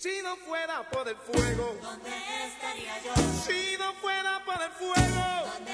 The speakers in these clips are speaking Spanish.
Si no fuera por el fuego, ¿Dónde estaría yo? si no fuera por el fuego, ¿Dónde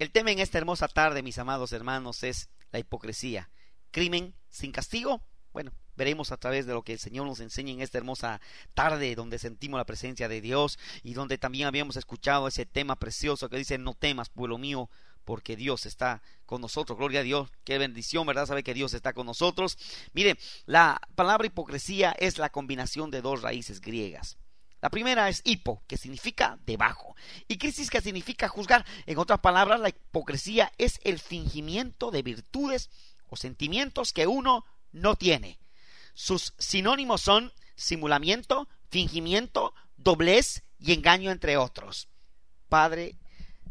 El tema en esta hermosa tarde, mis amados hermanos, es la hipocresía. Crimen sin castigo. Bueno, veremos a través de lo que el Señor nos enseña en esta hermosa tarde donde sentimos la presencia de Dios y donde también habíamos escuchado ese tema precioso que dice, no temas, pueblo mío, porque Dios está con nosotros. Gloria a Dios, qué bendición, ¿verdad? Sabe que Dios está con nosotros. Mire, la palabra hipocresía es la combinación de dos raíces griegas. La primera es hipo, que significa debajo, y crisis, que significa juzgar. En otras palabras, la hipocresía es el fingimiento de virtudes o sentimientos que uno no tiene. Sus sinónimos son simulamiento, fingimiento, doblez y engaño, entre otros. Padre,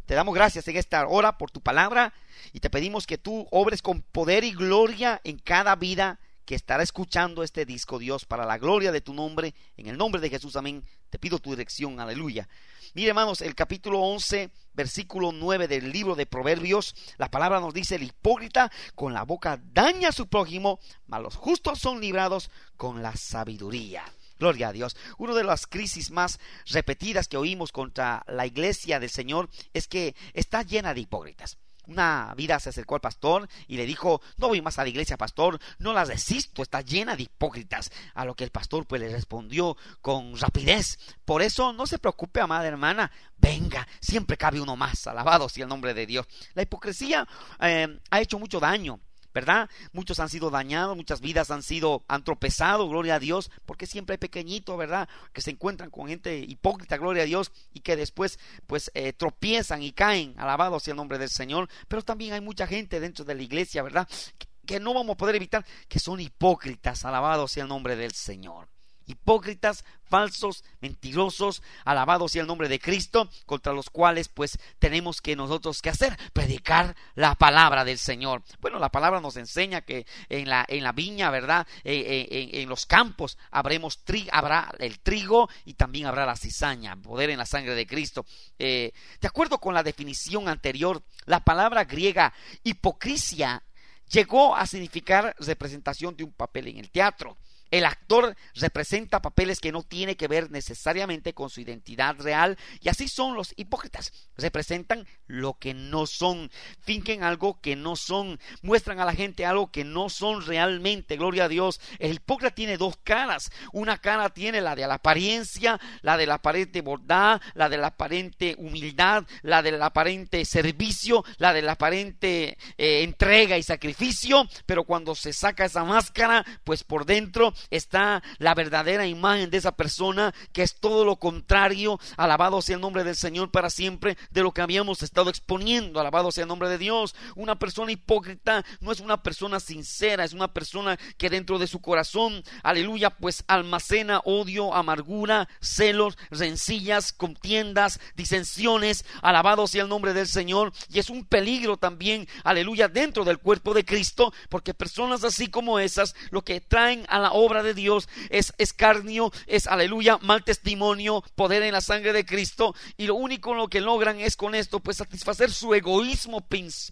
te damos gracias en esta hora por tu palabra y te pedimos que tú obres con poder y gloria en cada vida que estará escuchando este disco, Dios, para la gloria de tu nombre, en el nombre de Jesús, amén. Te pido tu dirección, aleluya. Mire, hermanos, el capítulo 11, versículo 9 del libro de Proverbios, la palabra nos dice, el hipócrita con la boca daña a su prójimo, mas los justos son librados con la sabiduría. Gloria a Dios. Una de las crisis más repetidas que oímos contra la iglesia del Señor es que está llena de hipócritas. Una vida se acercó al pastor y le dijo, no voy más a la iglesia, pastor, no la resisto, está llena de hipócritas. A lo que el pastor pues le respondió con rapidez, por eso no se preocupe, amada hermana, venga, siempre cabe uno más, alabado sea el nombre de Dios. La hipocresía eh, ha hecho mucho daño. ¿Verdad? Muchos han sido dañados, muchas vidas han sido, han tropezado, gloria a Dios, porque siempre hay pequeñitos, ¿verdad? Que se encuentran con gente hipócrita, gloria a Dios, y que después, pues, eh, tropiezan y caen, alabado sea el nombre del Señor. Pero también hay mucha gente dentro de la iglesia, ¿verdad? Que, que no vamos a poder evitar, que son hipócritas, alabado sea el nombre del Señor hipócritas, falsos, mentirosos, alabado sea el nombre de Cristo, contra los cuales pues tenemos que nosotros que hacer, predicar la palabra del Señor. Bueno, la palabra nos enseña que en la, en la viña, ¿verdad? Eh, eh, en, en, los campos habremos habrá el trigo y también habrá la cizaña, poder en la sangre de Cristo. Eh, de acuerdo con la definición anterior, la palabra griega hipocrisia llegó a significar representación de un papel en el teatro. El actor representa papeles que no tiene que ver necesariamente con su identidad real y así son los hipócritas. Representan lo que no son, finquen algo que no son, muestran a la gente algo que no son realmente. Gloria a Dios. El hipócrita tiene dos caras. Una cara tiene la de la apariencia, la de la aparente bondad, la de la aparente humildad, la del aparente servicio, la de la aparente eh, entrega y sacrificio. Pero cuando se saca esa máscara, pues por dentro está la verdadera imagen de esa persona que es todo lo contrario, alabado sea el nombre del Señor para siempre, de lo que habíamos estado exponiendo, alabado sea el nombre de Dios. Una persona hipócrita no es una persona sincera, es una persona que dentro de su corazón, aleluya, pues almacena odio, amargura, celos, rencillas, contiendas, disensiones, alabado sea el nombre del Señor, y es un peligro también, aleluya, dentro del cuerpo de Cristo, porque personas así como esas, lo que traen a la obra de Dios es escarnio, es aleluya, mal testimonio, poder en la sangre de Cristo y lo único lo que logran es con esto pues satisfacer su egoísmo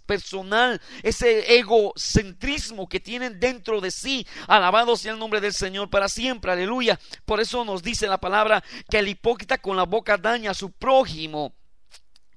personal, ese egocentrismo que tienen dentro de sí. Alabado sea el nombre del Señor para siempre, aleluya. Por eso nos dice la palabra que el hipócrita con la boca daña a su prójimo.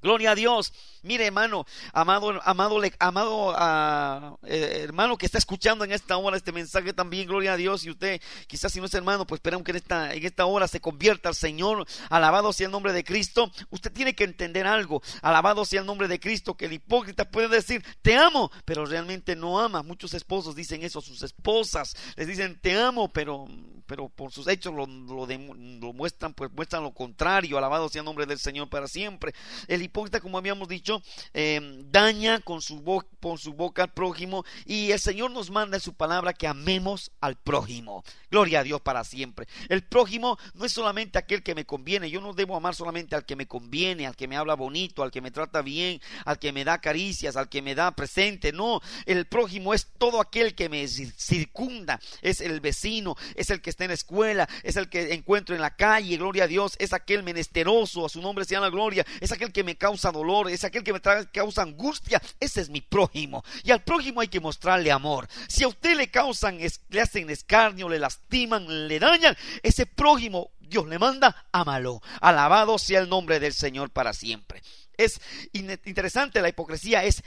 Gloria a Dios. Mire, hermano, amado, amado, amado uh, eh, hermano que está escuchando en esta hora este mensaje también, gloria a Dios. Y usted, quizás si no es hermano, pues esperamos que en esta, en esta hora se convierta al Señor. Alabado sea el nombre de Cristo. Usted tiene que entender algo. Alabado sea el nombre de Cristo, que el hipócrita puede decir, te amo, pero realmente no ama. Muchos esposos dicen eso a sus esposas. Les dicen, te amo, pero pero por sus hechos lo, lo, lo, muestran, pues muestran lo contrario, alabado sea el nombre del Señor para siempre. El hipócrita, como habíamos dicho, eh, daña con su, con su boca al prójimo y el Señor nos manda en su palabra que amemos al prójimo. Gloria a Dios para siempre. El prójimo no es solamente aquel que me conviene, yo no debo amar solamente al que me conviene, al que me habla bonito, al que me trata bien, al que me da caricias, al que me da presente, no, el prójimo es todo aquel que me circunda, es el vecino, es el que está en la escuela, es el que encuentro en la calle, gloria a Dios, es aquel menesteroso, a su nombre sea la gloria, es aquel que me causa dolor, es aquel que me causa angustia, ese es mi prójimo. Y al prójimo hay que mostrarle amor. Si a usted le causan, le hacen escarnio, le lastiman, le dañan, ese prójimo Dios le manda, ámalo. Alabado sea el nombre del Señor para siempre. Es interesante, la hipocresía es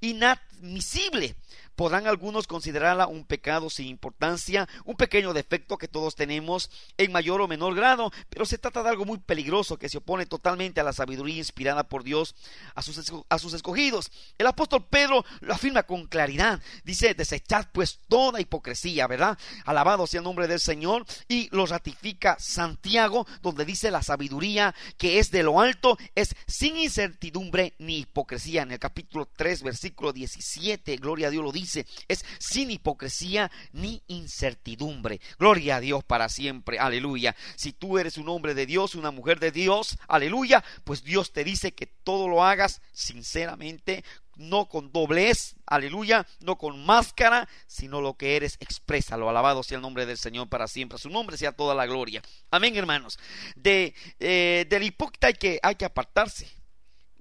inadmisible. Podrán algunos considerarla un pecado sin importancia, un pequeño defecto que todos tenemos en mayor o menor grado, pero se trata de algo muy peligroso que se opone totalmente a la sabiduría inspirada por Dios a sus, escogidos. El apóstol Pedro lo afirma con claridad. Dice, desechad pues toda hipocresía, ¿verdad? Alabado sea el nombre del Señor. Y lo ratifica Santiago, donde dice la sabiduría que es de lo alto, es sin incertidumbre ni hipocresía. En el capítulo 3, versículo 17, gloria a Dios lo dice dice, es sin hipocresía ni incertidumbre. Gloria a Dios para siempre, aleluya. Si tú eres un hombre de Dios, una mujer de Dios, aleluya, pues Dios te dice que todo lo hagas sinceramente, no con doblez, aleluya, no con máscara, sino lo que eres, exprésalo. Alabado sea el nombre del Señor para siempre. Su nombre sea toda la gloria. Amén, hermanos. De, eh, del hipócrita hay que, hay que apartarse.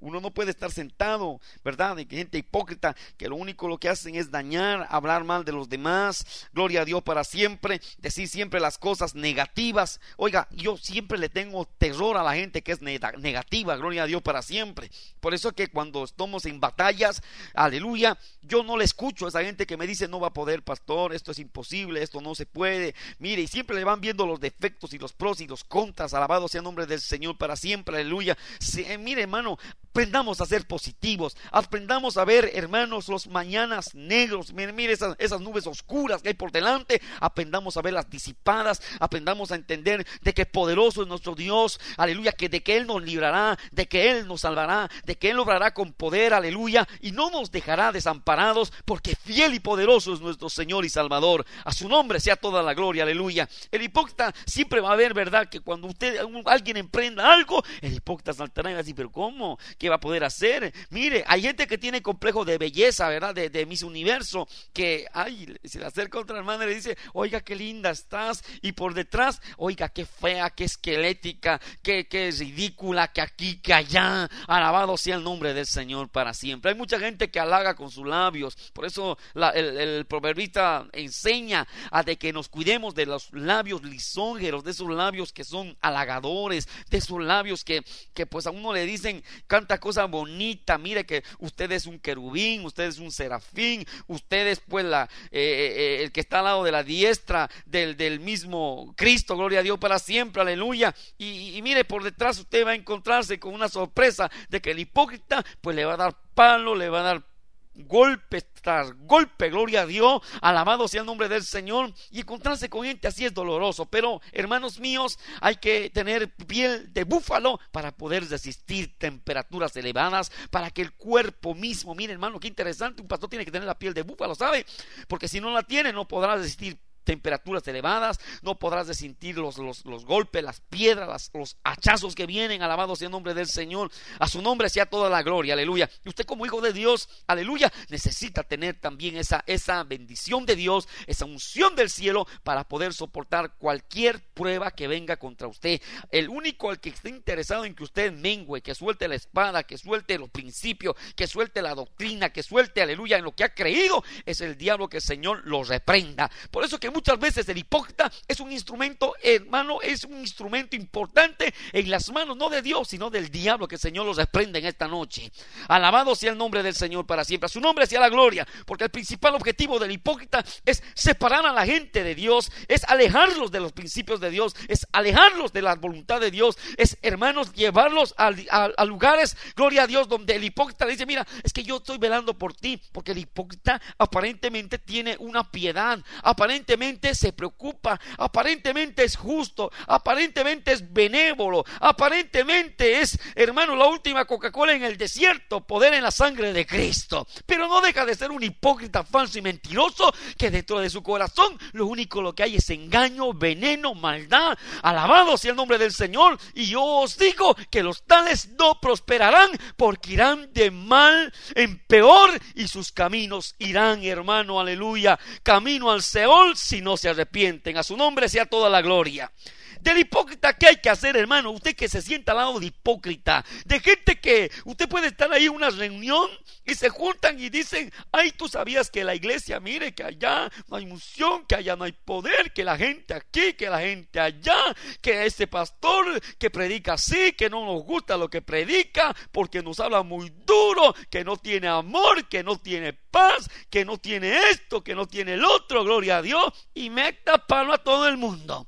Uno no puede estar sentado, ¿verdad? De gente hipócrita que lo único lo que hacen es dañar, hablar mal de los demás. Gloria a Dios para siempre, decir siempre las cosas negativas. Oiga, yo siempre le tengo terror a la gente que es nega- negativa, gloria a Dios para siempre. Por eso que cuando estamos en batallas, aleluya, yo no le escucho a esa gente que me dice no va a poder, pastor, esto es imposible, esto no se puede. Mire, y siempre le van viendo los defectos y los pros y los contras. Alabado sea el nombre del Señor para siempre, aleluya. Eh, mire, hermano, aprendamos a ser positivos, aprendamos a ver, hermanos, los mañanas negros, mire, mire esas, esas nubes oscuras que hay por delante, aprendamos a verlas disipadas, aprendamos a entender de que poderoso es nuestro Dios, aleluya, que de que Él nos librará, de que Él nos salvará, de que Él obrará con poder, aleluya, y no nos dejará desamparados, porque fiel y poderoso es nuestro Señor y Salvador. A su nombre sea toda la gloria, aleluya. El hipócrita siempre va a ver, ¿verdad? Que cuando usted, alguien emprenda algo, el hipócrita saltará y va a decir, pero ¿cómo? ¿Qué va a poder hacer? Mire, hay gente que tiene complejo de belleza, ¿verdad? De, de Miss Universo, que, ay, se le acerca otra hermana y le dice, oiga, qué linda estás, y por detrás, oiga, qué fea, qué esquelética, qué, qué ridícula, que aquí, que allá, alabado sea el nombre del Señor para siempre. Hay mucha gente que halaga con sus labios, por eso el proverbista enseña a de que nos cuidemos de los labios lisonjeros, de esos labios que son halagadores, de esos labios que, que pues a uno le dicen canta cosa bonita, mire que usted es un querubín, usted es un serafín, usted es pues la, eh, eh, el que está al lado de la diestra del, del mismo Cristo, gloria a Dios para siempre, aleluya. Y, y mire, por detrás usted va a encontrarse con una sorpresa de que el hipócrita pues le va a dar palo, le va a dar golpe tras golpe, gloria a Dios, alabado sea el nombre del Señor, y encontrarse con gente así es doloroso, pero hermanos míos, hay que tener piel de búfalo para poder resistir temperaturas elevadas, para que el cuerpo mismo, mire hermano, qué interesante, un pastor tiene que tener la piel de búfalo, ¿sabe? Porque si no la tiene, no podrá resistir temperaturas elevadas, no podrás sentir los, los, los golpes, las piedras, los hachazos que vienen, alabado sea el nombre del Señor, a su nombre sea toda la gloria, aleluya. Y usted como hijo de Dios, aleluya, necesita tener también esa, esa bendición de Dios, esa unción del cielo para poder soportar cualquier prueba que venga contra usted. El único al que esté interesado en que usted mengüe, que suelte la espada, que suelte los principios, que suelte la doctrina, que suelte, aleluya, en lo que ha creído, es el diablo que el Señor lo reprenda. Por eso que muchas veces el hipócrita es un instrumento, hermano, es un instrumento importante en las manos no de Dios, sino del diablo que el Señor los reprende en esta noche. Alabado sea el nombre del Señor para siempre. A su nombre sea la gloria, porque el principal objetivo del hipócrita es separar a la gente de Dios, es alejarlos de los principios de Dios, es alejarlos de la voluntad de Dios, es, hermanos, llevarlos a- a lugares, gloria a Dios, donde el hipócrita le dice, mira, es que yo estoy velando por ti, porque el hipócrita aparentemente tiene una piedad, aparentemente se preocupa, aparentemente es justo, aparentemente es benévolo, aparentemente es, hermano, la última Coca-Cola en el desierto, poder en la sangre de Cristo. Pero no deja de ser un hipócrita falso y mentiroso que dentro de su corazón lo único lo que hay es engaño, veneno, maldad. Alabado sea el nombre del Señor. Y yo os digo que los tales no prosperarán porque irán de mal en peor y sus caminos irán, hermano, aleluya, camino al Seol si no se arrepienten. A su nombre sea toda la gloria. Del hipócrita, ¿qué hay que hacer, hermano? Usted que se sienta al lado de hipócrita, de gente que usted puede estar ahí en una reunión y se juntan y dicen, ay, tú sabías que la iglesia, mire, que allá no hay unción, que allá no hay poder, que la gente aquí, que la gente allá, que ese pastor que predica así, que no nos gusta lo que predica, porque nos habla muy duro, que no tiene amor, que no tiene paz, que no tiene esto, que no tiene el otro, gloria a Dios, y meta palo a todo el mundo.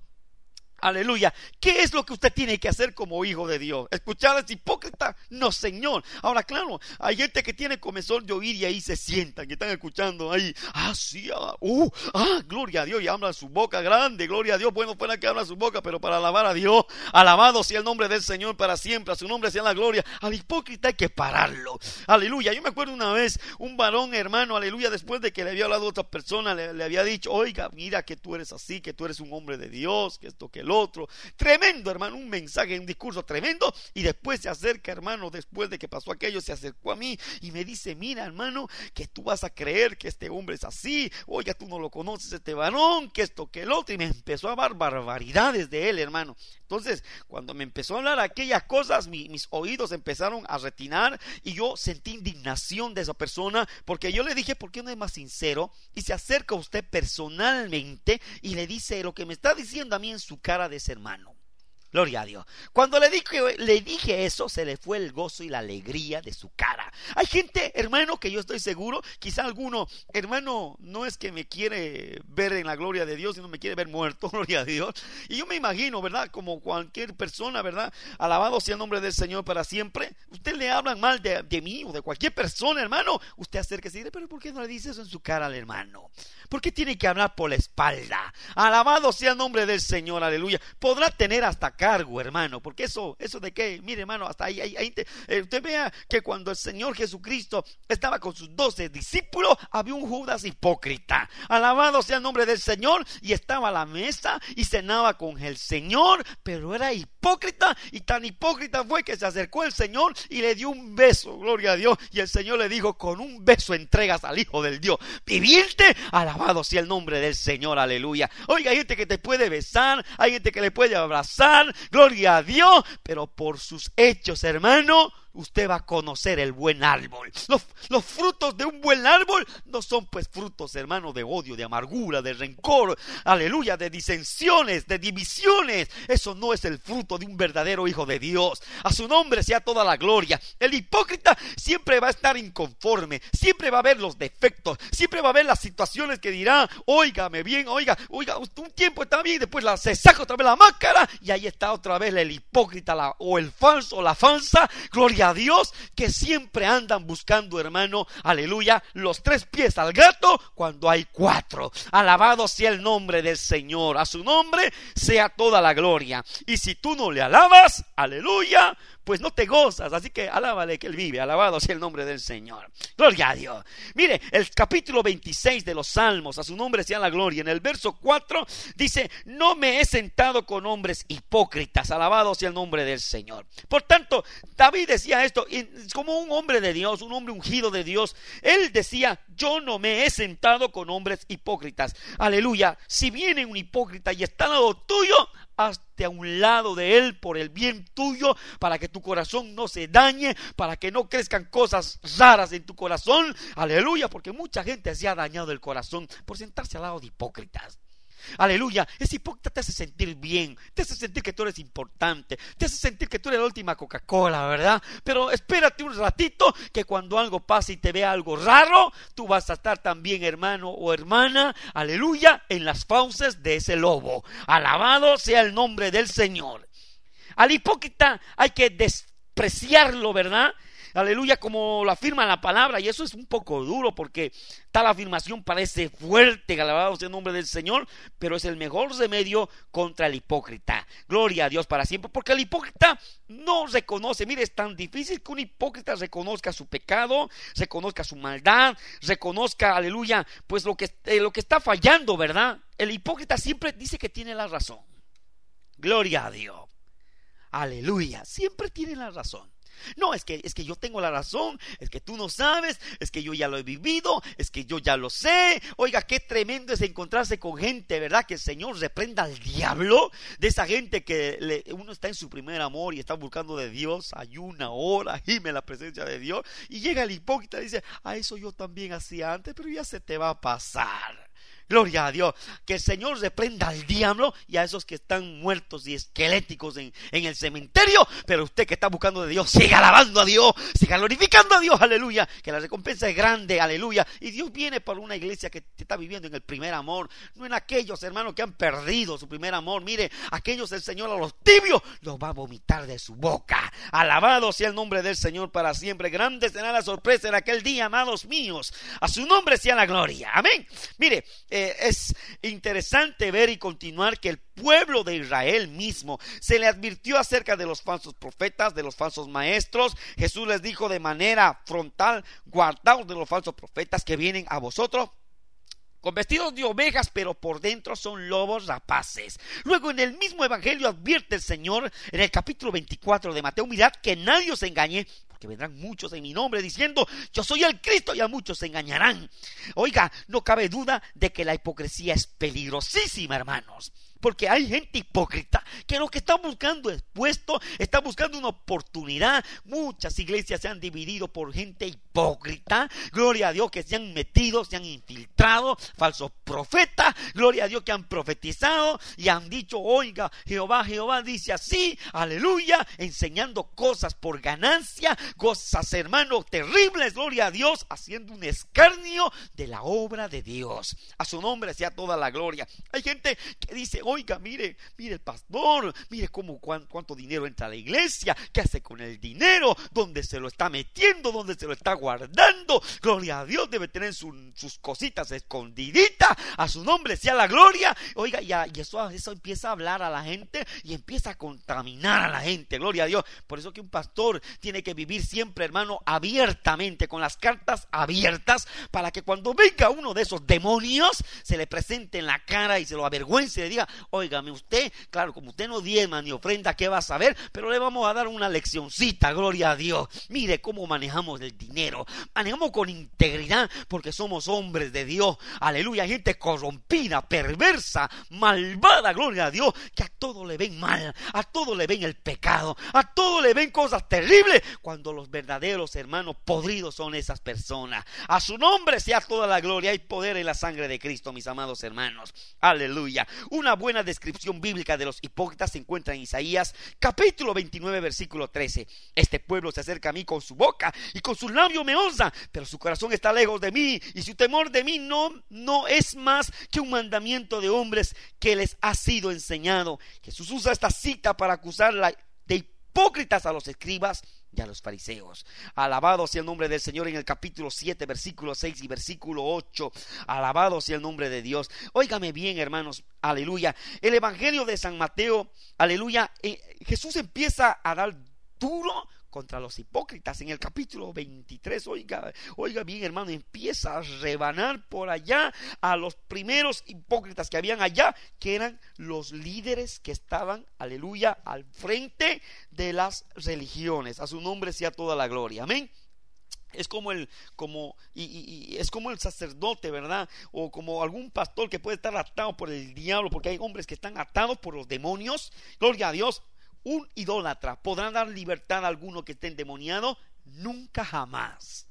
Aleluya. ¿Qué es lo que usted tiene que hacer como hijo de Dios? ¿Escuchar a hipócrita? No, Señor. Ahora, claro, hay gente que tiene comezón de oír y ahí se sientan, que están escuchando ahí. Ah, sí, ah, uh, ah, gloria a Dios. Y hablan su boca grande, gloria a Dios. Bueno, fuera que habla su boca, pero para alabar a Dios. Alabado sea el nombre del Señor para siempre. A su nombre sea la gloria. Al hipócrita hay que pararlo. Aleluya. Yo me acuerdo una vez, un varón, hermano, aleluya, después de que le había hablado a otra persona, le, le había dicho, oiga, mira que tú eres así, que tú eres un hombre de Dios, que esto, que el otro. Tremendo, hermano, un mensaje, un discurso tremendo. Y después se acerca, hermano, después de que pasó aquello, se acercó a mí y me dice, mira, hermano, que tú vas a creer que este hombre es así. Oiga, tú no lo conoces, este varón, que esto, que el otro. Y me empezó a dar barbaridades de él, hermano. Entonces, cuando me empezó a hablar aquellas cosas, mi- mis oídos empezaron a retinar y yo sentí indignación de esa persona porque yo le dije, ¿por qué no es más sincero? Y se acerca a usted personalmente y le dice lo que me está diciendo a mí en su cara de ese hermano. Gloria a Dios. Cuando le dije, le dije eso, se le fue el gozo y la alegría de su cara. Hay gente, hermano, que yo estoy seguro, quizá alguno, hermano, no es que me quiere ver en la gloria de Dios, sino me quiere ver muerto, gloria a Dios. Y yo me imagino, ¿verdad? Como cualquier persona, ¿verdad? Alabado sea el nombre del Señor para siempre. Usted le hablan mal de, de mí o de cualquier persona, hermano. Usted acérquese y dice, pero ¿por qué no le dice eso en su cara al hermano? ¿Por qué tiene que hablar por la espalda? Alabado sea el nombre del Señor, aleluya. Podrá tener hasta cargo, hermano, porque eso, eso de qué, mire, hermano, hasta ahí, ahí, ahí eh, usted vea que cuando el Señor Jesucristo estaba con sus doce discípulos, había un Judas hipócrita. Alabado sea el nombre del Señor, y estaba a la mesa y cenaba con el Señor, pero era hipócrita, y tan hipócrita fue que se acercó el Señor y le dio un beso, gloria a Dios, y el Señor le dijo, con un beso entregas al Hijo del Dios viviente, alabado sea el nombre del Señor, aleluya. Oiga, hay gente que te puede besar, hay gente que le puede abrazar, gloria a Dios, pero por sus hechos, hermano, usted va a conocer el buen árbol. Los, frutos de un buen árbol no son pues frutos, hermano, de odio, de amargura, de rencor, aleluya, de disensiones, de divisiones. Eso no es el fruto de un verdadero hijo de Dios. A su nombre sea toda la gloria. El hipócrita siempre va a estar inconforme, siempre va a ver los defectos, siempre va a ver las situaciones que dirá, óigame bien, oiga, oiga, un tiempo está bien, después la, se saca otra vez la máscara y ahí está otra vez el hipócrita la- o el falso la falsa, gloria a Dios, que siempre andan buscando, hermano, aleluya, los tres pies al gato cuando hay cuatro. Alabado sea el nombre del Señor, a su nombre sea toda la gloria. Y si tú no le alabas, aleluya, pues no te gozas, así que alábale que él vive, alabado sea el nombre del Señor. Gloria a Dios. Mire, el capítulo 26 de los Salmos, a su nombre sea la gloria. En el verso 4 dice, no me he sentado con hombres hipócritas, alabado sea el nombre del Señor. Por tanto, David decía esto, como un hombre de Dios, un hombre ungido de Dios, él decía, yo no me he sentado con hombres hipócritas. Aleluya. Si viene un hipócrita y está al lado tuyo, hazte a un lado de él por el bien tuyo, para que tu corazón no se dañe, para que no crezcan cosas raras en tu corazón. Aleluya, porque mucha gente se ha dañado el corazón por sentarse al lado de hipócritas. Aleluya, ese hipócrita te hace sentir bien, te hace sentir que tú eres importante, te hace sentir que tú eres la última Coca-Cola, ¿verdad? Pero espérate un ratito que cuando algo pase y te vea algo raro, tú vas a estar también, hermano o hermana, aleluya, en las fauces de ese lobo. Alabado sea el nombre del Señor. Al hipócrita hay que despreciarlo, ¿verdad? Aleluya, como lo afirma la palabra, y eso es un poco duro porque tal afirmación parece fuerte, alabado sea el nombre del Señor, pero es el mejor remedio contra el hipócrita. Gloria a Dios para siempre, porque el hipócrita no reconoce, mire, es tan difícil que un hipócrita reconozca su pecado, reconozca su maldad, reconozca, aleluya, pues lo que, eh, lo que está fallando, ¿verdad? El hipócrita siempre dice que tiene la razón. Gloria a Dios. Aleluya, siempre tiene la razón. No, es que, es que yo tengo la razón, es que tú no sabes, es que yo ya lo he vivido, es que yo ya lo sé. Oiga, qué tremendo es encontrarse con gente, ¿verdad? Que el Señor reprenda al diablo, de esa gente que le- uno está en su primer amor y está buscando de Dios, ayuna, hora, gime la presencia de Dios, y llega el hipócrita y dice, a eso yo también hacía antes, pero ya se te va a pasar. Gloria a Dios. Que el Señor reprenda al diablo y a esos que están muertos y esqueléticos en, en el cementerio. Pero usted que está buscando de Dios, siga alabando a Dios, siga glorificando a Dios, aleluya. Que la recompensa es grande, aleluya. Y Dios viene por una iglesia que está viviendo en el primer amor, no en aquellos hermanos que han perdido su primer amor. Mire, aquellos el Señor a los tibios los va a vomitar de su boca. Alabado sea el nombre del Señor para siempre. Grande será la sorpresa en aquel día, amados míos. A su nombre sea la gloria. Amén. Mire, eh, es interesante ver y continuar que el pueblo de Israel mismo se le advirtió acerca de los falsos profetas, de los falsos maestros. Jesús les dijo de manera frontal, guardaos de los falsos profetas que vienen a vosotros con vestidos de ovejas, pero por dentro son lobos rapaces. Luego en el mismo Evangelio advierte el Señor en el capítulo 24 de Mateo, mirad que nadie os engañe, porque vendrán muchos en mi nombre diciendo, yo soy el Cristo y a muchos se engañarán. Oiga, no cabe duda de que la hipocresía es peligrosísima, hermanos. Porque hay gente hipócrita que lo que está buscando es puesto, está buscando una oportunidad. Muchas iglesias se han dividido por gente hipócrita. Gloria a Dios que se han metido, se han infiltrado, falsos profetas. Gloria a Dios que han profetizado y han dicho, oiga, Jehová, Jehová dice así, aleluya, enseñando cosas por ganancia, cosas, hermanos, terribles, gloria a Dios, haciendo un escarnio de la obra de Dios. A su nombre sea toda la gloria. Hay gente que dice, oiga, mire, mire el pastor, mire cómo cuán- cuánto dinero entra a la iglesia, qué hace con el dinero, dónde se lo está metiendo, dónde se lo está guardando. Gloria a Dios, debe tener su- sus cositas escondiditas. A su nombre sea la gloria. Oiga, y, a- eso, eso empieza a hablar a la gente y empieza a contaminar a la gente. Gloria a Dios. Por eso que un pastor tiene que vivir siempre, hermano, abiertamente, con las cartas abiertas, para que cuando venga uno de esos demonios, se le presente en la cara y se lo avergüence y le diga, óigame usted, claro, como usted no diezma ni ofrenda, ¿qué va a saber? Pero le vamos a dar una leccioncita, gloria a Dios. Mire cómo manejamos el dinero. Manejamos con integridad porque somos hombres de Dios. Aleluya, gente corrompida, perversa, malvada, gloria a Dios, que a todo le ven mal, a todo le ven el pecado, a todo le ven cosas terribles, cuando los verdaderos hermanos podridos son esas personas. A su nombre sea toda la gloria y poder en la sangre de Cristo, mis amados hermanos. Aleluya. Una buena descripción bíblica de los hipócritas se encuentra en Isaías capítulo 29 versículo 13. Este pueblo se acerca a mí con su boca y con sus labios me honra, pero su corazón está lejos de mí y su temor de mí no no es más que un mandamiento de hombres que les ha sido enseñado. Jesús usa esta cita para acusar la- de hipócritas a los escribas y a los fariseos. Alabado sea el nombre del Señor en el capítulo 7, versículo 6 y versículo 8. Alabado sea el nombre de Dios. Óigame bien, hermanos. Aleluya. El Evangelio de San Mateo, aleluya. eh, Jesús empieza a dar duro contra los hipócritas. En el capítulo 23 oiga oiga bien hermano empieza a rebanar por allá a los primeros hipócritas que habían allá que eran los líderes que estaban aleluya al frente de las religiones. A su nombre sea toda la gloria. Amén. Es como el como y, y- es como el sacerdote verdad o como algún pastor que puede estar atado por el diablo porque hay hombres que están atados por los demonios. Gloria a Dios un idólatra. Podrá dar libertad a alguno que esté endemoniado nunca jamás.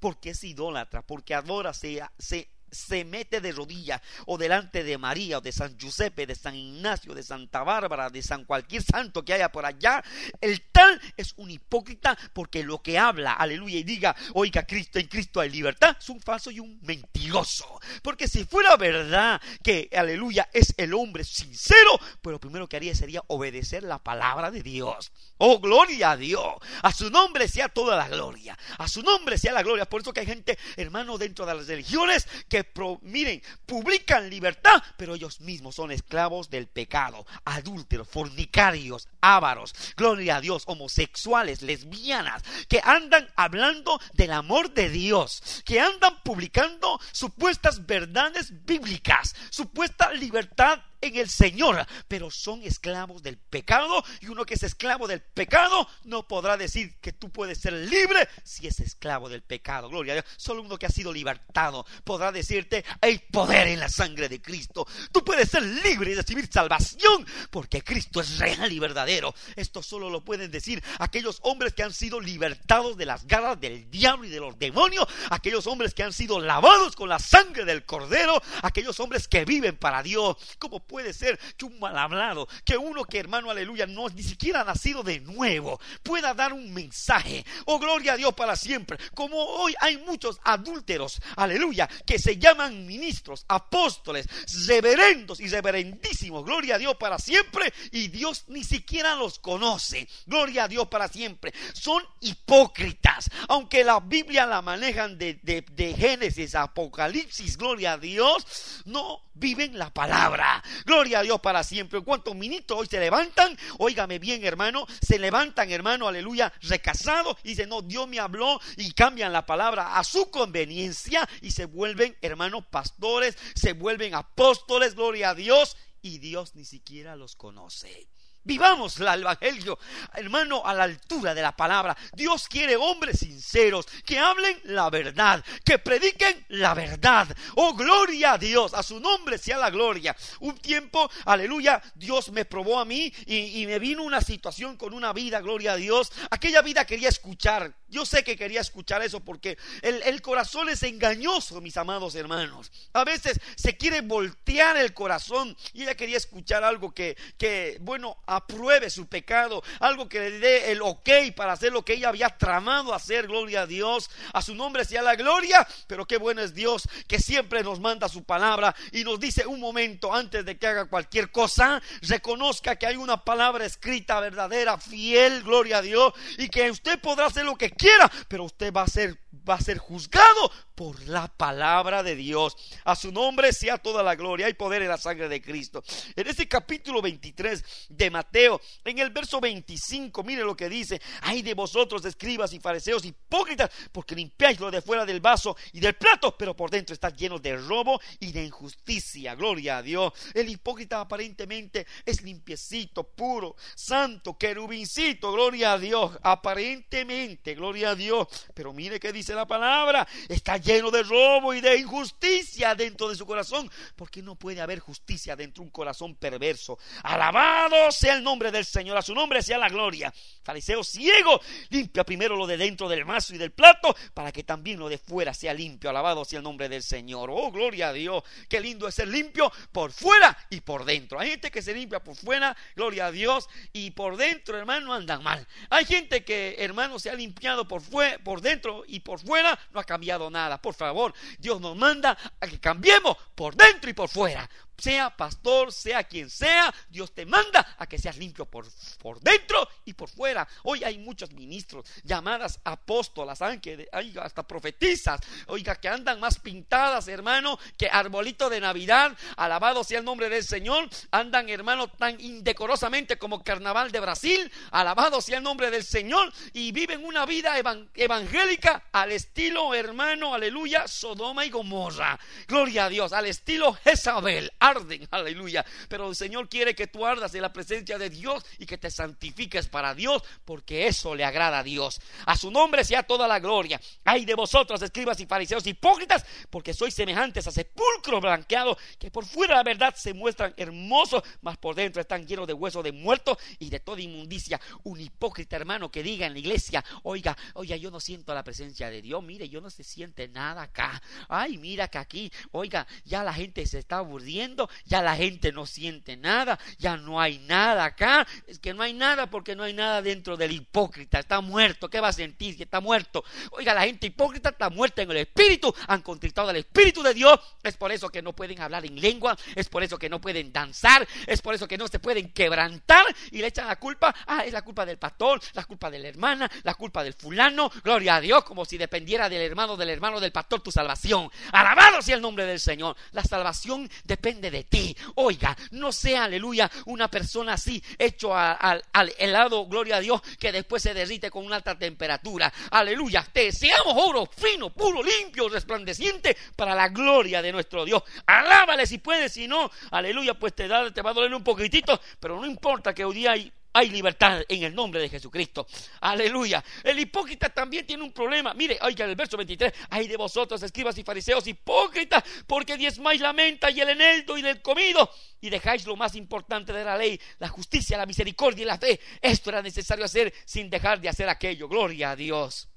Porque es idólatra porque adora se, se se mete de rodillas o delante de María o de San Giuseppe, de San Ignacio, de Santa Bárbara, de San cualquier santo que haya por allá, el tal es un hipócrita porque lo que habla, aleluya, y diga, oiga, Cristo, en Cristo hay libertad, es un falso y un mentiroso. Porque si fuera verdad que, aleluya, es el hombre sincero, pues lo primero que haría sería obedecer la palabra de Dios. Oh, gloria a Dios. A su nombre sea toda la gloria. A su nombre sea la gloria. Por eso que hay gente, hermano, dentro de las religiones que, miren, publican libertad, pero ellos mismos son esclavos del pecado, adúlteros, fornicarios, ávaros, gloria a Dios, homosexuales, lesbianas, que andan hablando del amor de Dios, que andan publicando supuestas verdades bíblicas, supuesta libertad en el Señor, pero son esclavos del pecado y uno que es esclavo del pecado no podrá decir que tú puedes ser libre si es esclavo del pecado. Gloria a Dios. Solo uno que ha sido libertado podrá decirte hay poder en la sangre de Cristo. Tú puedes ser libre y recibir salvación porque Cristo es real y verdadero. Esto solo lo pueden decir aquellos hombres que han sido libertados de las garras del diablo y de los demonios, aquellos hombres que han sido lavados con la sangre del cordero, aquellos hombres que viven para Dios. ¿Cómo puede ser que un mal hablado, que uno que hermano, aleluya, no ni siquiera ha nacido de nuevo, pueda dar un mensaje? Oh, gloria a Dios para siempre. Como hoy hay muchos adúlteros, aleluya, que se llaman ministros, apóstoles, reverendos y reverendísimos. Gloria a Dios para siempre. Y Dios ni siquiera los conoce. Gloria a Dios para siempre. Son hipócritas. Aunque la Biblia la manejan de, de- de Génesis, Apocalipsis, gloria a Dios, no viven la palabra. Gloria a Dios para siempre. ¿Cuántos ministros hoy se levantan? Óigame bien, hermano. Se levantan, hermano, aleluya, recasados y dicen, no, Dios me habló y cambian la palabra a su conveniencia y se vuelven, hermanos, pastores, se vuelven apóstoles, gloria a Dios, y Dios ni siquiera los conoce. Vivamos el Evangelio, hermano, a la altura de la palabra. Dios quiere hombres sinceros, que hablen la verdad, que prediquen la verdad. Oh, gloria a Dios, a su nombre sea la gloria. Un tiempo, aleluya, Dios me probó a mí y, y me vino una situación con una vida, gloria a Dios. Aquella vida quería escuchar. Yo sé que quería escuchar eso porque el, el corazón es engañoso, mis amados hermanos. A veces se quiere voltear el corazón y ella quería escuchar algo que, que bueno, apruebe su pecado, algo que le dé el ok para hacer lo que ella había tramado hacer, gloria a Dios, a su nombre sea la gloria, pero qué bueno es Dios que siempre nos manda su palabra y nos dice un momento antes de que haga cualquier cosa, reconozca que hay una palabra escrita verdadera, fiel, gloria a Dios, y que usted podrá hacer lo que quiera, pero usted va a ser va a ser juzgado por la palabra de Dios. A su nombre sea toda la gloria y poder en la sangre de Cristo. En este capítulo 23 de Mateo, en el verso 25, mire lo que dice, ay de vosotros escribas y fariseos hipócritas, porque limpiáis lo de fuera del vaso y del plato, pero por dentro está lleno de robo y de injusticia. Gloria a Dios. El hipócrita aparentemente es limpiecito, puro, santo, querubincito, gloria a Dios. Aparentemente, gloria a Dios. Pero mire que dice la palabra, está lleno de robo y de injusticia dentro de su corazón, porque no puede haber justicia dentro de un corazón perverso. Alabado sea el nombre del Señor, a su nombre sea la gloria. Fariseo ciego, limpia primero lo de dentro del vaso y del plato, para que también lo de fuera sea limpio. Alabado sea el nombre del Señor. Oh, gloria a Dios. Qué lindo es ser limpio por fuera y por dentro. Hay gente que se limpia por fuera, gloria a Dios, y por dentro, hermano, andan mal. Hay gente que, hermano, se ha limpiado por, por dentro y por fuera no ha cambiado nada. Por favor, Dios nos manda a que cambiemos por dentro y por fuera. Sea pastor, sea quien sea, Dios te manda a que seas limpio por, por dentro y por fuera. Hoy hay muchos ministros, llamadas apóstolas, aunque hay hasta profetizas, oiga, que andan más pintadas, hermano, que arbolito de Navidad. Alabado sea el nombre del Señor. Andan, hermano, tan indecorosamente como carnaval de Brasil. Alabado sea el nombre del Señor. Y viven una vida evan- evangélica al estilo, hermano, aleluya, Sodoma y Gomorra. Gloria a Dios, al estilo Jezabel. Arden, aleluya. Pero el Señor quiere que tú ardas en la presencia de Dios y que te santifiques para Dios, porque eso le agrada a Dios. A su nombre sea toda la gloria. Ay de vosotros, escribas y fariseos hipócritas, porque sois semejantes a sepulcro blanqueado, que por fuera la verdad se muestran hermosos, mas por dentro están llenos de huesos de muertos y de toda inmundicia. Un hipócrita hermano que diga en la iglesia, oiga, oiga, yo no siento la presencia de Dios, mire, yo no se siente nada acá. Ay, mira que aquí, oiga, ya la gente se está aburriendo, ya la gente no siente nada, ya no hay nada acá. Es que no hay nada porque no hay nada dentro del hipócrita. Está muerto, ¿qué va a sentir? Que está muerto. Oiga, la gente hipócrita está muerta en el espíritu, han contritado al espíritu de Dios. Es por eso que no pueden hablar en lengua, es por eso que no pueden danzar, es por eso que no se pueden quebrantar y le echan la culpa. Ah, es la culpa del pastor, la culpa de la hermana, la culpa del fulano. Gloria a Dios, como si dependiera del hermano, del hermano, del pastor tu salvación. Alabado sea el nombre del Señor. La salvación depende de ti. Oiga, no sea, aleluya, una persona así, hecho al- helado, gloria a Dios, que después se derrite con una alta temperatura. Aleluya, te deseamos oro fino, puro, limpio, resplandeciente para la gloria de nuestro Dios. Alábale si puedes, si no, aleluya, pues te, te va a doler un poquitito, pero no importa que hoy día hay hay libertad en el nombre de Jesucristo. Aleluya. El hipócrita también tiene un problema. Mire, oiga, el verso 23. Hay de vosotros, escribas y fariseos, hipócritas, porque diezmáis la menta y el eneldo y del comido, y dejáis lo más importante de la ley, la justicia, la misericordia y la fe. Esto era necesario hacer sin dejar de hacer aquello. Gloria a Dios.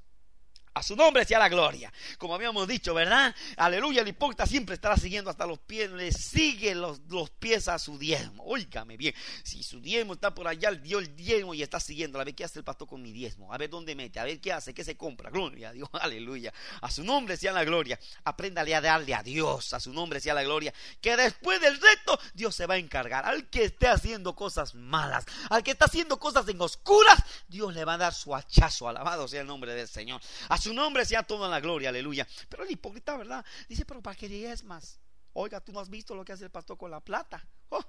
A su nombre sea la gloria. Como habíamos dicho, ¿verdad? Aleluya, el hipócrita siempre estará siguiendo hasta los pies, le sigue los, los pies a su diezmo. Óigame bien, si su diezmo está por allá, él dio el diezmo y está siguiendo. A ver qué hace el pastor con mi diezmo, a ver dónde mete, a ver qué hace, qué se compra. Gloria a Dios, aleluya. A su nombre sea la gloria. Apréndale a darle a Dios, a su nombre sea la gloria. Que después del reto, Dios se va a encargar. Al que esté haciendo cosas malas, al que está haciendo cosas en oscuras, Dios le va a dar su hachazo. Alabado sea el nombre del Señor. Nombre sea toda la gloria, aleluya. Pero el hipócrita, ¿verdad? Dice, pero ¿para qué diezmas? Oiga, tú no has visto lo que hace el pastor con la plata. Oh,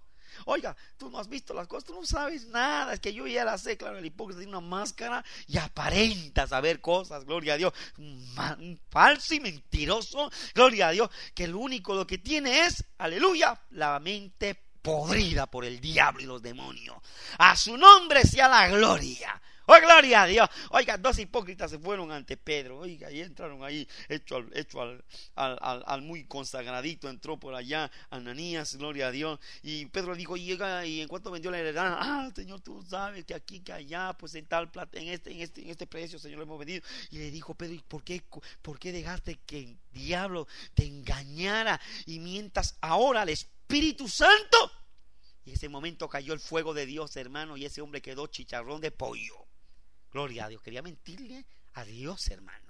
Oiga, tú no has visto las cosas, tú no sabes nada. Es que yo ya las sé. Claro, el hipócrita tiene una máscara y aparenta saber cosas. Gloria a Dios. Un, falso y mentiroso. Gloria a Dios. Que lo único lo que tiene es, aleluya, la mente podrida por el diablo y los demonios. A su nombre sea la gloria. Oh, gloria a Dios. Oiga, dos hipócritas se fueron ante Pedro. Oiga, y entraron ahí, hecho al, hecho al, al, al- muy consagradito, entró por allá Ananías, gloria a Dios. Y Pedro dijo, y, oiga, y en cuanto vendió la heredad, ah, Señor, tú sabes que aquí, que allá, pues en tal plata, en este, en este, en este precio, Señor, lo hemos vendido. Y le dijo Pedro, ¿y por qué, por qué dejaste que el diablo te engañara y mientas ahora al Espíritu Santo? Y ese momento cayó el fuego de Dios, hermano, y ese hombre quedó chicharrón de pollo. Gloria a Dios. Quería mentirle a Dios, hermano.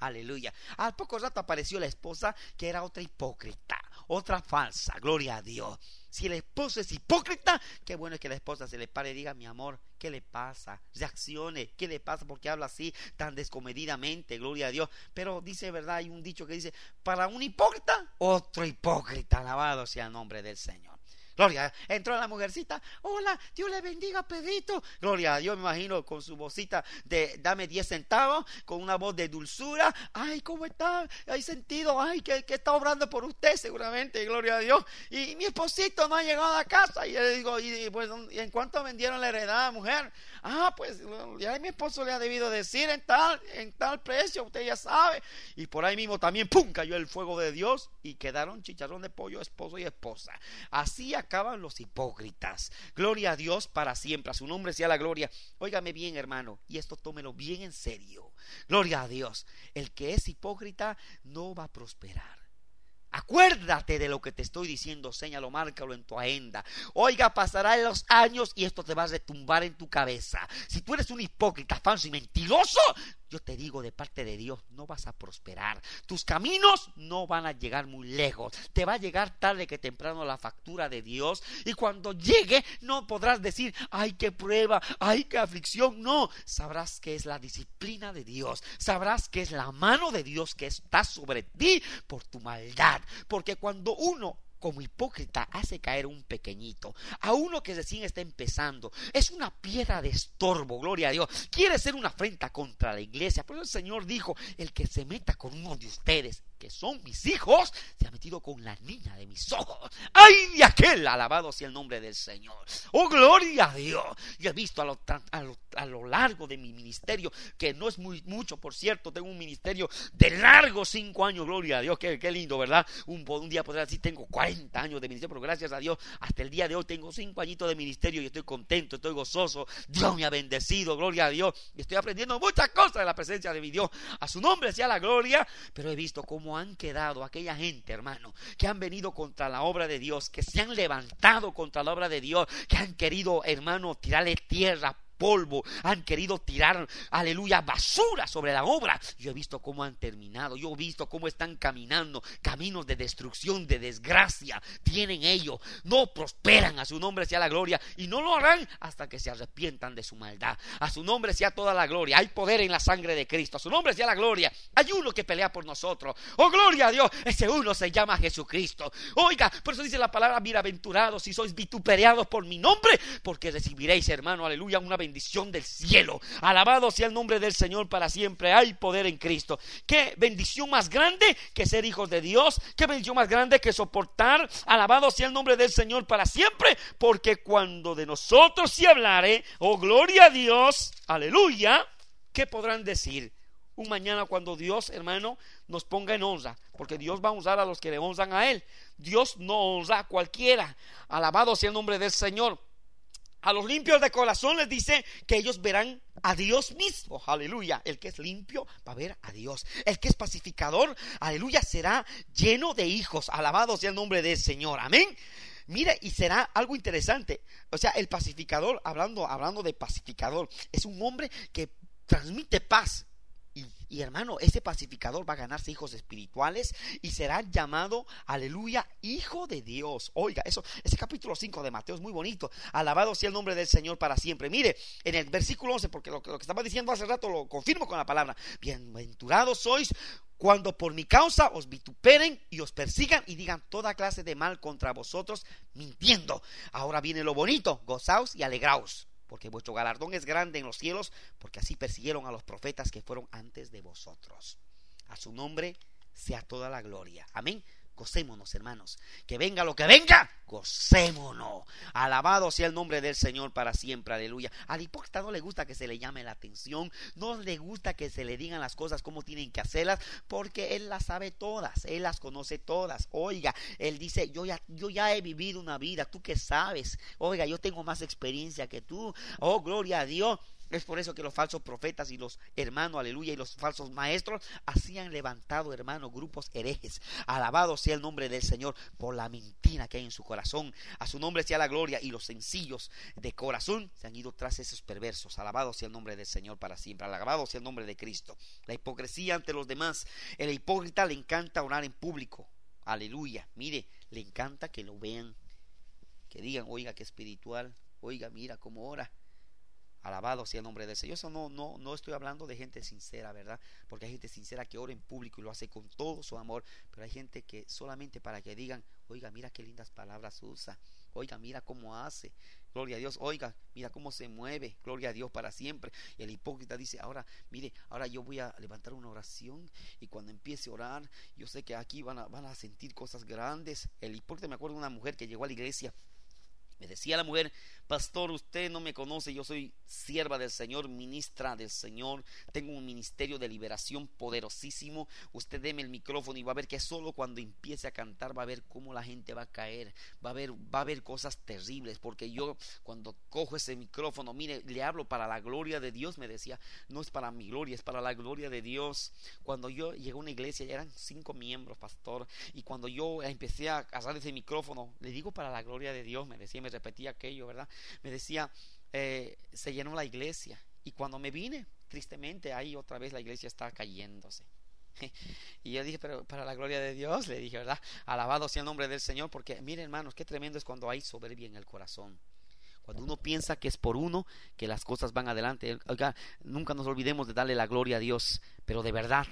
Aleluya. Al poco rato apareció la esposa que era otra hipócrita, otra falsa. Gloria a Dios. Si el esposo es hipócrita, qué bueno es que la esposa se le pare y diga, mi amor, ¿qué le pasa? Reaccione, ¿qué le pasa? Porque habla así tan descomedidamente, gloria a Dios. Pero dice, ¿verdad? Hay un dicho que dice, para un hipócrita, otro hipócrita. Alabado sea el nombre del Señor. Gloria, entró la mujercita, hola, Dios le bendiga, Pedrito. Gloria a Dios, me imagino, con su vocita de dame 10 centavos, con una voz de dulzura. Ay, ¿cómo está? Hay sentido, ay, que, que está obrando por usted seguramente, gloria a Dios. Y mi esposito no ha llegado a casa. Y yo le digo, y pues, ¿y en cuánto vendieron la heredad, mujer? Ah, pues ya mi esposo le ha debido decir en tal, en tal precio, usted ya sabe. Y por ahí mismo también, ¡pum!, cayó el fuego de Dios y quedaron chicharrón de pollo, esposo y esposa. Así acaban los hipócritas. Gloria a Dios para siempre. A su nombre sea la gloria. Óigame bien, hermano, y esto tómelo bien en serio. Gloria a Dios. El que es hipócrita no va a prosperar. Acuérdate de lo que te estoy diciendo, señalo, márcalo en tu agenda. Oiga, pasarán los años y esto te va a retumbar en tu cabeza. Si tú eres un hipócrita, falso y mentiroso, yo te digo de parte de Dios, no vas a prosperar. Tus caminos no van a llegar muy lejos. Te va a llegar tarde que temprano la factura de Dios. Y cuando llegue, no podrás decir, ay, qué prueba, ay, qué aflicción. No, sabrás que es la disciplina de Dios. Sabrás que es la mano de Dios que está sobre ti por tu maldad. Porque cuando uno como hipócrita hace caer un pequeñito, a uno que recién está empezando, es una piedra de estorbo, gloria a Dios, quiere ser una afrenta contra la iglesia, pero el Señor dijo, el que se meta con uno de ustedes, que son mis hijos, se ha metido con la niña de mis ojos. ¡Ay de aquel! Alabado sea el nombre del Señor. ¡Oh, gloria a Dios! Yo he visto a lo, a lo, a lo largo de mi ministerio, que no es muy mucho, por cierto, tengo un ministerio de largo cinco años, gloria a Dios, qué, qué lindo, ¿verdad? Un, un día podrá decir, tengo 40 años de ministerio, pero gracias a Dios, hasta el día de hoy tengo cinco añitos de ministerio y estoy contento, estoy gozoso. Dios me ha bendecido, gloria a Dios. Y estoy aprendiendo muchas cosas de la presencia de mi Dios. A su nombre sea la gloria, pero he visto cómo han quedado aquella gente, hermano, que han venido contra la obra de Dios, que se han levantado contra la obra de Dios, que han querido, hermano, tirarle tierra, polvo, han querido tirar, aleluya, basura sobre la obra. Yo he visto cómo han terminado, yo he visto cómo están caminando, caminos de destrucción, de desgracia, tienen ellos, no prosperan, a su nombre sea la gloria, y no lo harán hasta que se arrepientan de su maldad. A su nombre sea toda la gloria, hay poder en la sangre de Cristo, a su nombre sea la gloria, hay uno que pelea por nosotros. Oh, gloria a Dios, ese uno se llama Jesucristo. Oiga, por eso dice la palabra, bienaventurados si sois vituperados por mi nombre, porque recibiréis, hermano, aleluya, una bendición del cielo. Alabado sea el nombre del Señor para siempre. Hay poder en Cristo. Qué bendición más grande que ser hijos de Dios. Qué bendición más grande que soportar. Alabado sea el nombre del Señor para siempre. Porque cuando de nosotros se hablare, oh gloria a Dios, aleluya, ¿qué podrán decir? Un mañana cuando Dios, hermano, nos ponga en honra, porque Dios va a honrar a los que le honran a Él. Dios no honra a cualquiera. Alabado sea el nombre del Señor. A los limpios de corazón les dice que ellos verán a Dios mismo. Aleluya. El que es limpio va a ver a Dios. El que es pacificador, aleluya, será lleno de hijos. Alabado sea el nombre del Señor. Amén. Mire, y será algo interesante. O sea, el pacificador, hablando, hablando de pacificador, es un hombre que transmite paz. Y, hermano, ese pacificador va a ganarse hijos espirituales y será llamado, aleluya, hijo de Dios. Oiga, eso, ese capítulo 5 de Mateo es muy bonito. Alabado sea el nombre del Señor para siempre. Mire, en el versículo 11, porque lo, lo que estaba diciendo hace rato lo confirmo con la palabra. Bienaventurados sois cuando por mi causa os vituperen y os persigan y digan toda clase de mal contra vosotros, mintiendo. Ahora viene lo bonito, gozaos y alegraos, porque vuestro galardón es grande en los cielos, porque así persiguieron a los profetas que fueron antes de vosotros. A su nombre sea toda la gloria. Amén. Gocémonos, hermanos. Que venga lo que venga, gocémonos. Alabado sea el nombre del Señor para siempre. Aleluya. Al hipócrita no le gusta que se le llame la atención. No le gusta que se le digan las cosas como tienen que hacerlas. Porque él las sabe todas. Él las conoce todas. Oiga, él dice, yo ya, yo ya he vivido una vida. ¿Tú qué sabes? Oiga, yo tengo más experiencia que tú. Oh, gloria a Dios. Es por eso que los falsos profetas y los hermanos, aleluya, y los falsos maestros así han levantado, hermanos, grupos herejes. Alabado sea el nombre del Señor por la mentira que hay en su corazón. A su nombre sea la gloria y los sencillos de corazón se han ido tras esos perversos. Alabado sea el nombre del Señor para siempre. Alabado sea el nombre de Cristo. La hipocresía ante los demás. El hipócrita le encanta orar en público. Aleluya. Mire, le encanta que lo vean. Que digan, oiga, que espiritual. Oiga, mira cómo ora. Alabado sea el nombre del Señor. Eso no, no, no estoy hablando de gente sincera, ¿verdad? Porque hay gente sincera que ora en público y lo hace con todo su amor. Pero hay gente que solamente para que digan, oiga, mira qué lindas palabras usa. Oiga, mira cómo hace. Gloria a Dios. Oiga, mira cómo se mueve. Gloria a Dios para siempre. Y el hipócrita dice, ahora, mire, ahora yo voy a levantar una oración y cuando empiece a orar, yo sé que aquí van a, van a sentir cosas grandes. El hipócrita, me acuerdo de una mujer que llegó a la iglesia. Me decía la mujer, pastor, usted no me conoce, yo soy sierva del Señor, ministra del Señor, tengo un ministerio de liberación poderosísimo, usted deme el micrófono y va a ver que solo cuando empiece a cantar va a ver cómo la gente va a caer, va a ver, va a ver cosas terribles, porque yo cuando cojo ese micrófono, mire, le hablo para la gloria de Dios, me decía, no es para mi gloria, es para la gloria de Dios. Cuando yo llegué a una iglesia, ya eran cinco miembros, pastor, y cuando yo empecé a agarrar ese micrófono, le digo para la gloria de Dios, me decía, me repetía aquello, ¿verdad? Me decía, eh, se llenó la iglesia. Y cuando me vine, tristemente, ahí otra vez la iglesia está cayéndose. Y yo dije, pero para la gloria de Dios, le dije, ¿verdad? Alabado sea el nombre del Señor, porque miren hermanos, qué tremendo es cuando hay soberbia en el corazón. Cuando uno piensa que es por uno que las cosas van adelante. Nunca nos olvidemos de darle la gloria a Dios, pero de verdad,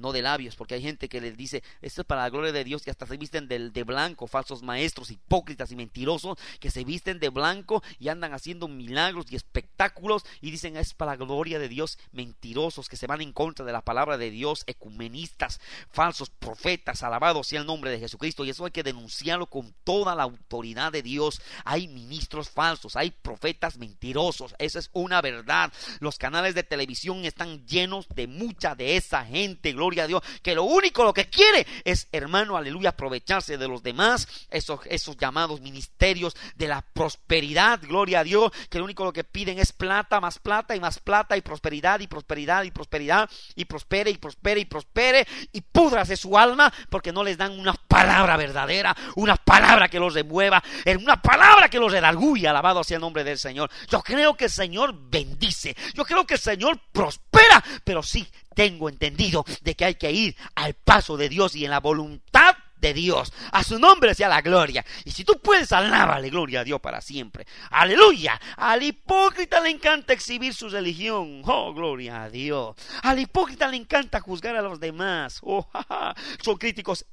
no de labios, porque hay gente que les dice, esto es para la gloria de Dios, y hasta se visten de, de, blanco, falsos maestros, hipócritas y mentirosos, que se visten de blanco y andan haciendo milagros y espectáculos, y dicen, es para la gloria de Dios, mentirosos, que se van en contra de la palabra de Dios, ecumenistas, falsos profetas, alabado sea el nombre de Jesucristo, y eso hay que denunciarlo con toda la autoridad de Dios. Hay ministros falsos, hay profetas mentirosos, esa es una verdad. Los canales de televisión están llenos de mucha de esa gente, gloria gloria a Dios, que lo único lo que quiere es, hermano, aleluya, aprovecharse de los demás, esos, esos llamados ministerios de la prosperidad, gloria a Dios, que lo único lo que piden es plata, más plata y más plata y prosperidad y prosperidad y prosperidad y prospere y prospere y prospere y púdrase su alma porque no les dan una palabra verdadera, una palabra que los remueva, una palabra que los redarguye, alabado sea el nombre del Señor. Yo creo que el Señor bendice, yo creo que el Señor prospera, pero sí tengo entendido de que hay que ir al paso de Dios y en la voluntad de Dios. A su nombre sea la gloria. Y si tú puedes, alábale gloria a Dios para siempre. Aleluya. Al hipócrita le encanta exhibir su religión. Oh, gloria a Dios. Al hipócrita le encanta juzgar a los demás. Oh, jaja. Son críticos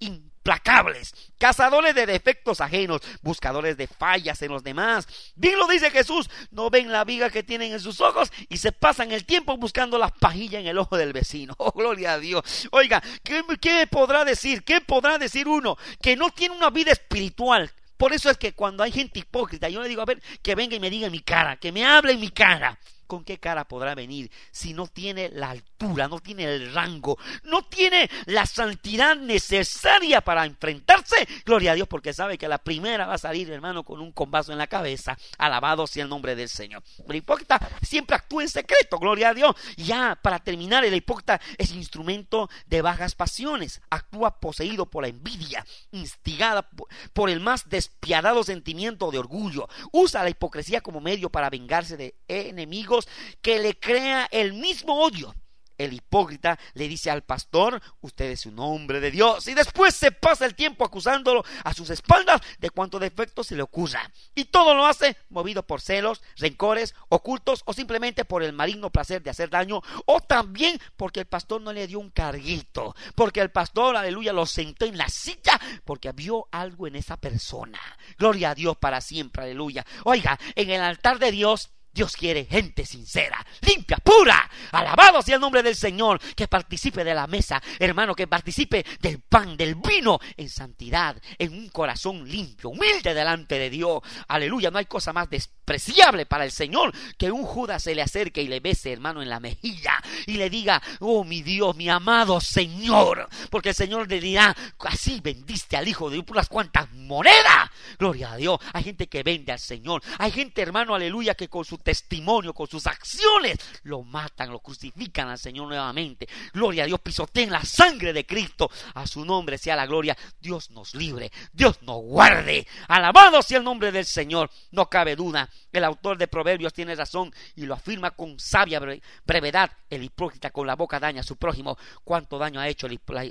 implacables, cazadores de defectos ajenos, buscadores de fallas en los demás. Bien lo dice Jesús, no ven la viga que tienen en sus ojos y se pasan el tiempo buscando la pajilla en el ojo del vecino. Oh, gloria a Dios. Oiga, ¿qué, qué podrá decir? ¿Qué podrá decir uno que no tiene una vida espiritual? Por eso es que cuando hay gente hipócrita, yo le digo, a ver, que venga y me diga en mi cara, que me hable en mi cara. ¿Con qué cara podrá venir si no tiene la altura, no tiene el rango, no tiene la santidad necesaria para enfrentarse? Gloria a Dios, porque sabe que la primera va a salir, hermano, con un combazo en la cabeza. Alabado sea el nombre del Señor. El hipócrita siempre actúa en secreto, gloria a Dios. Ya, para terminar, el hipócrita es instrumento de bajas pasiones. Actúa poseído por la envidia, instigada por el más despiadado sentimiento de orgullo. Usa la hipocresía como medio para vengarse de enemigos que le crea el mismo odio. el hipócrita le dice al pastor, usted es un hombre de Dios, y después se pasa el tiempo acusándolo a sus espaldas de cuánto defecto se le ocurra. Y todo lo hace movido por celos, rencores, ocultos o simplemente por el maligno placer de hacer daño, o también porque el pastor no le dio un carguito, porque el pastor, aleluya, lo sentó en la silla, porque vio algo en esa persona. Gloria a Dios para siempre, aleluya. Oiga, en el altar de Dios Dios quiere gente sincera, limpia, pura. Alabado sea el nombre del Señor, que participe de la mesa, hermano, que participe del pan, del vino, en santidad, en un corazón limpio, humilde delante de Dios. Aleluya, no hay cosa más despreciable para el Señor que un Judas se le acerque y le bese, hermano, en la mejilla y le diga, oh mi Dios, mi amado Señor, porque el Señor le dirá, así vendiste al Hijo de unas cuantas monedas. Gloria a Dios. Hay gente que vende al Señor. Hay gente, hermano, aleluya, que con su testimonio, con sus acciones, lo matan, lo crucifican al Señor nuevamente. Gloria a Dios, pisoteen la sangre de Cristo. A su nombre sea la gloria. Dios nos libre, Dios nos guarde. Alabado sea el nombre del Señor. No cabe duda. El autor de Proverbios tiene razón y lo afirma con sabia brevedad. El hipócrita con la boca daña a su prójimo. ¿Cuánto daño ha hecho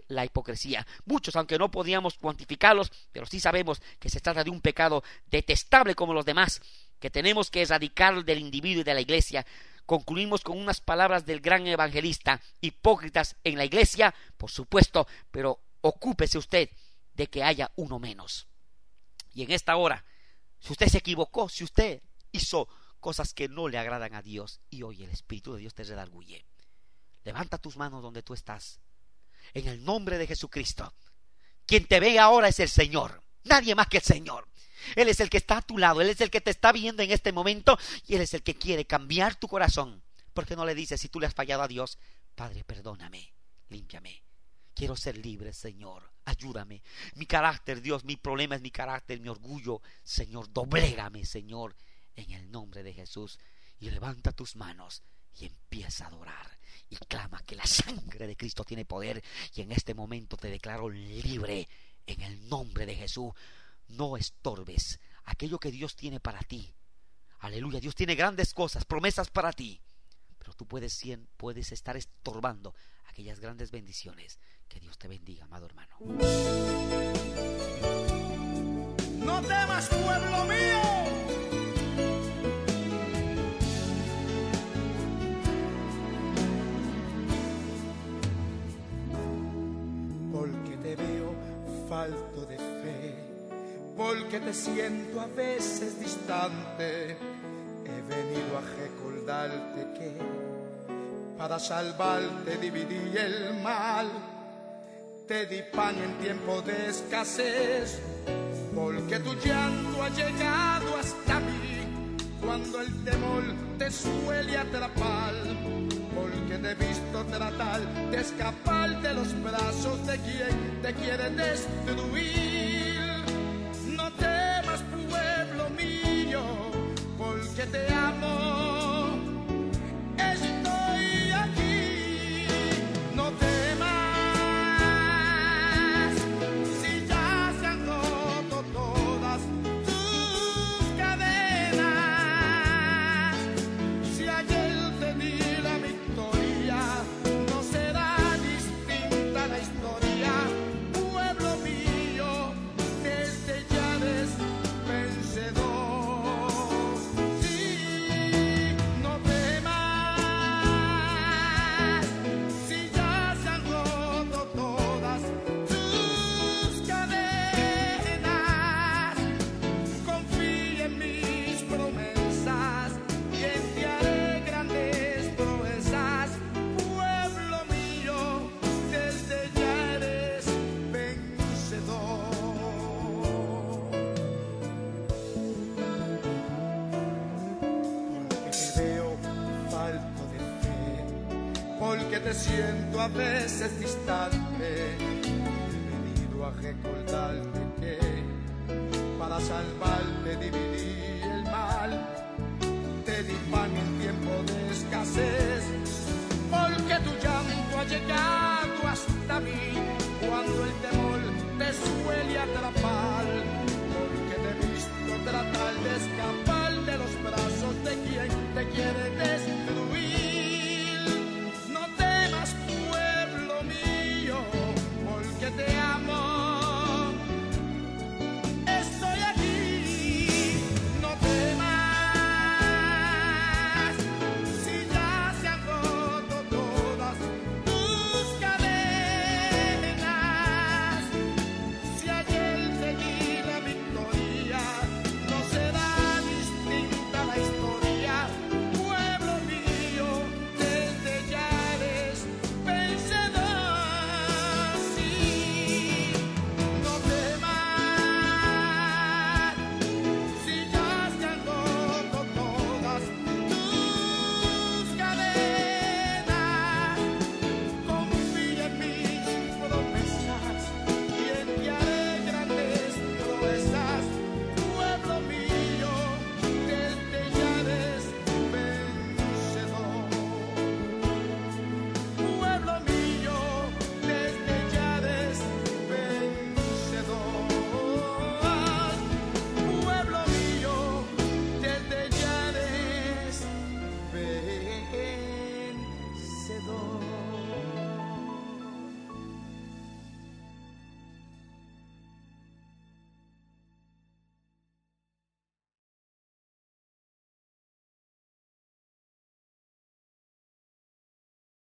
la, hipocresía? Muchos, aunque no podíamos cuantificarlos, pero sí sabemos que se trata de un pecado detestable como los demás que tenemos que erradicar del individuo y de la iglesia. Concluimos con unas palabras del gran evangelista, hipócritas en la iglesia, por supuesto, pero ocúpese usted de que haya uno menos. Y en esta hora, si usted se equivocó, si usted hizo cosas que no le agradan a Dios y hoy el Espíritu de Dios te redarguye, levanta tus manos donde tú estás. En el nombre de Jesucristo. Quien te ve ahora es el Señor, nadie más que el Señor. Él es el que está a tu lado, Él es el que te está viendo en este momento y Él es el que quiere cambiar tu corazón. ¿Por qué no le dices si tú le has fallado a Dios, Padre, perdóname, límpiame? Quiero ser libre, Señor. Ayúdame. Mi carácter, Dios, mi problema es mi carácter, mi orgullo. Señor, doblégame, Señor, en el nombre de Jesús. Y levanta tus manos y empieza a adorar. Y clama que la sangre de Cristo tiene poder. Y en este momento te declaro libre en el nombre de Jesús no estorbes aquello que Dios tiene para ti. Aleluya, Dios tiene grandes cosas, promesas para ti. Pero tú puedes, puedes estar estorbando aquellas grandes bendiciones. Que Dios te bendiga, amado hermano. No temas, pueblo mío. Porque te veo falto de fe porque te siento a veces distante. He venido a recordarte que para salvarte dividí el mal. Te di pan en tiempo de escasez, porque tu llanto ha llegado hasta mí. Cuando el temor te suele atrapar, porque te he visto tratar de escapar de los brazos de quien te quiere destruir te amo. Te siento a veces distante.